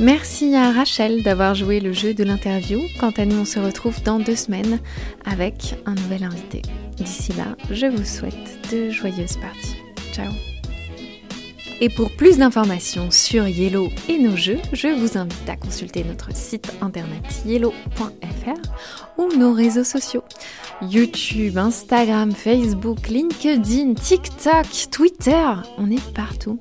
Merci à Rachel d'avoir joué le jeu de l'interview. Quant à nous, on se retrouve dans deux semaines avec un nouvel invité. D'ici là, je vous souhaite de joyeuses parties. Ciao et pour plus d'informations sur Yellow et nos jeux, je vous invite à consulter notre site internet yellow.fr ou nos réseaux sociaux. YouTube, Instagram, Facebook, LinkedIn, TikTok, Twitter, on est partout.